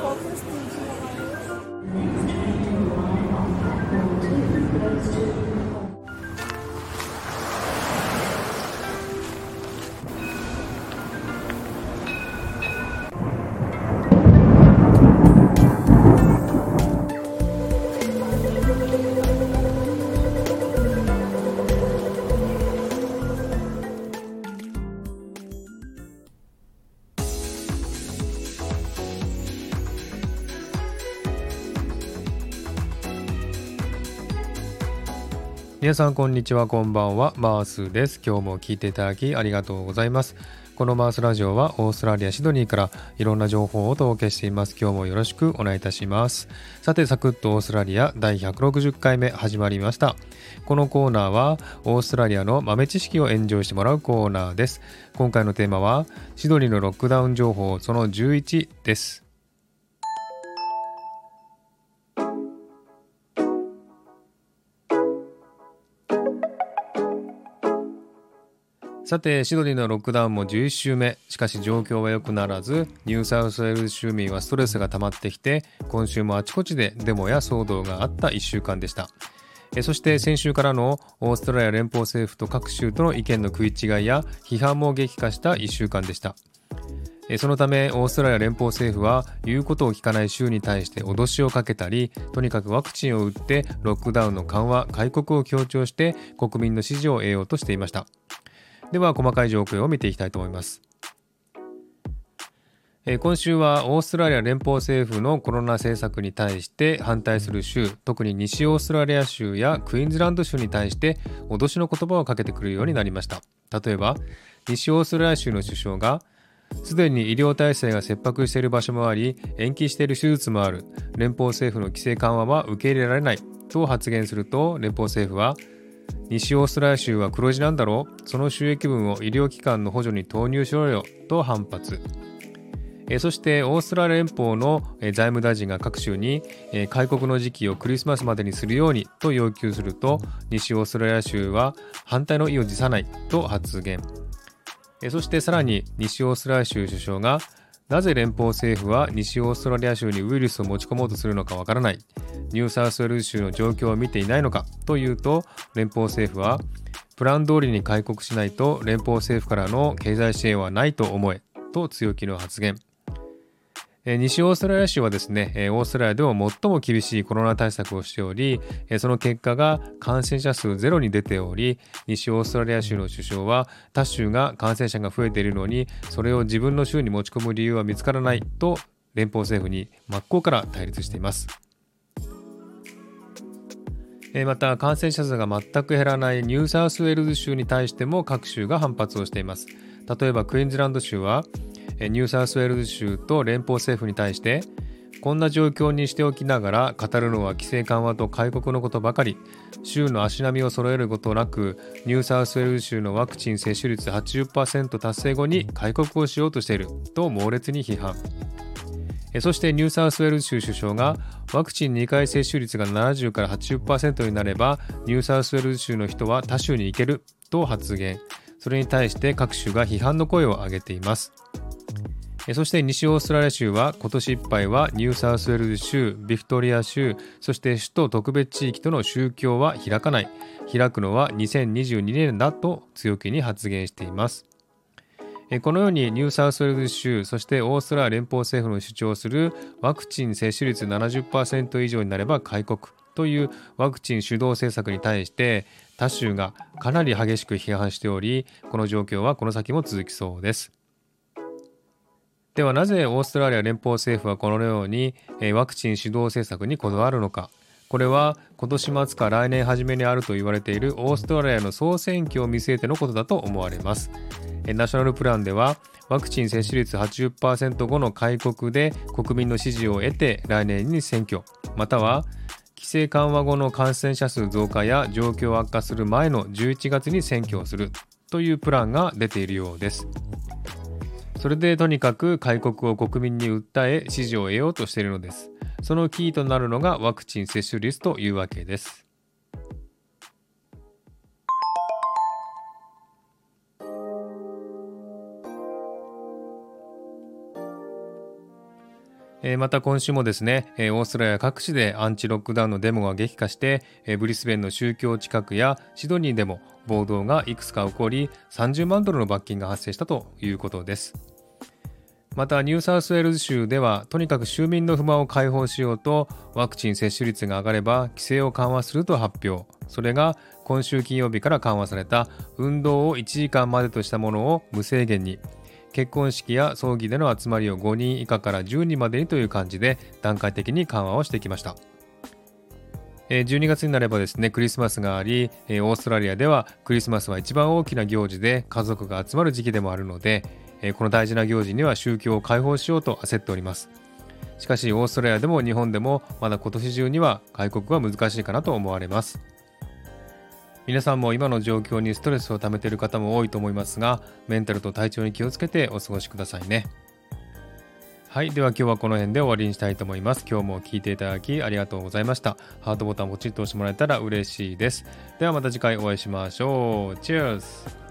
focus 皆さんこんにちはこんばんは。マースです。今日も聞いていただきありがとうございます。このマースラジオはオーストラリアシドニーからいろんな情報をお届けしています。今日もよろしくお願いいたします。さてサクッとオーストラリア第160回目始まりました。このコーナーはオーストラリアの豆知識をエンジョイしてもらうコーナーです。今回のテーマはシドニーのロックダウン情報その11です。さて、シドニーのロックダウンも11週目。しかし状況は良くならず、ニューサウスウェールズ州民はストレスが溜まってきて、今週もあちこちでデモや騒動があった1週間でした。そして先週からのオーストラリア連邦政府と各州との意見の食い違いや批判も激化した1週間でした。そのためオーストラリア連邦政府は言うことを聞かない州に対して脅しをかけたりとにかくワクチンを打ってロックダウンの緩和開国を強調して国民の支持を得ようとしていましたでは細かい状況を見ていきたいと思います。今週はオーストラリア連邦政府のコロナ政策に対して反対する州特に西オーストラリア州やクイーンズランド州に対して脅しの言葉をかけてくるようになりました。例えば西オーストラリア州の首相がすでに医療体制が切迫している場所もあり延期している手術もある。連邦政府の規制緩和は受け入れられない。と発言すると連邦政府は西オーストラリア州は黒字なんだろう。その収益分を医療機関の補助に投入しろよ。と反発。そしてオーストラリア連邦の財務大臣が各州に開国の時期をクリスマスまでにするようにと要求すると西オーストラリア州は反対の意を辞さない。と発言。そしてさらに西オーストラリア州首相がなぜ連邦政府は西オーストラリア州にウイルスを持ち込もうとするのかわからない。ニューサウスウェル州の状況を見ていないのかというと連邦政府はプラン通りに開国しないと連邦政府からの経済支援はないと思えと強気の発言西オーストラリア州はですね、オーストラリアでも最も厳しいコロナ対策をしており、その結果が感染者数ゼロに出ており、西オーストラリア州の首相は他州が感染者が増えているのに、それを自分の州に持ち込む理由は見つからないと連邦政府に真っ向から対立しています。また感染者数が全く減らないニューサウスウェールズ州に対しても各州が反発をしています。例えばクイーンズランド州はニューサウスウェールズ州と連邦政府に対してこんな状況にしておきながら語るのは規制緩和と開国のことばかり。州の足並みを揃えることなくニューサウスウェールズ州のワクチン接種率80%達成後に開国をしようとしていると猛烈に批判。そしてニューサウスウェールズ州首相がワクチン2回接種率が70から80%になればニューサウスウェールズ州の人は他州に行けると発言それに対して各州が批判の声を上げていますそして西オーストラリア州は今年いっぱいはニューサウスウェールズ州、ビクトリア州、そして首都特別地域との州境は開かない。開くのは2022年だと強気に発言しています。このようにニューサウスウェルズ州、そしてオーストラリア連邦政府の主張するワクチン接種率70%以上になれば開国というワクチン主導政策に対して他州がかなり激しく批判しており、この状況はこの先も続きそうです。ではなぜオーストラリア連邦政府はこのようにワクチン主導政策にこだわるのかこれは今年末か来年初めにあると言われているオーストラリアの総選挙を見据えてのことだと思われますナショナルプランではワクチン接種率80%後の開国で国民の支持を得て来年に選挙または規制緩和後の感染者数増加や状況悪化する前の11月に選挙をするというプランが出ているようですそれでとにかく開国を国民に訴え支持を得ようとしているのです。そのキーとなるのがワクチン接種率というわけです。えまた今週もですね、えオーストラリア各地でアンチロックダウンのデモが激化して、えブリスベンの州境近くやシドニーでも暴動がいくつか起こり30万ドルの罰金が発生したということです。またニューサウスウェールズ州ではとにかく州民の不満を解放しようとワクチン接種率が上がれば規制を緩和すると発表。それが今週金曜日から緩和された運動を1時間までとしたものを無制限に。結婚式や葬儀での集まりを5人以下から10人までにという感じで段階的に緩和をしてきました。12月になればですね、クリスマスがあり、オーストラリアではクリスマスは一番大きな行事で家族が集まる時期でもあるので、この大事な行事には宗教を解放しようと焦っております。しかし、オーストラリアでも日本でもまだ今年中には外国は難しいかなと思われます。皆さんも今の状況にストレスを溜めている方も多いと思いますが、メンタルと体調に気をつけてお過ごしくださいね。はい。では今日はこの辺で終わりにしたいと思います。今日も聴いていただきありがとうございました。ハートボタンポチッと押してもらえたら嬉しいです。ではまた次回お会いしましょう。チュース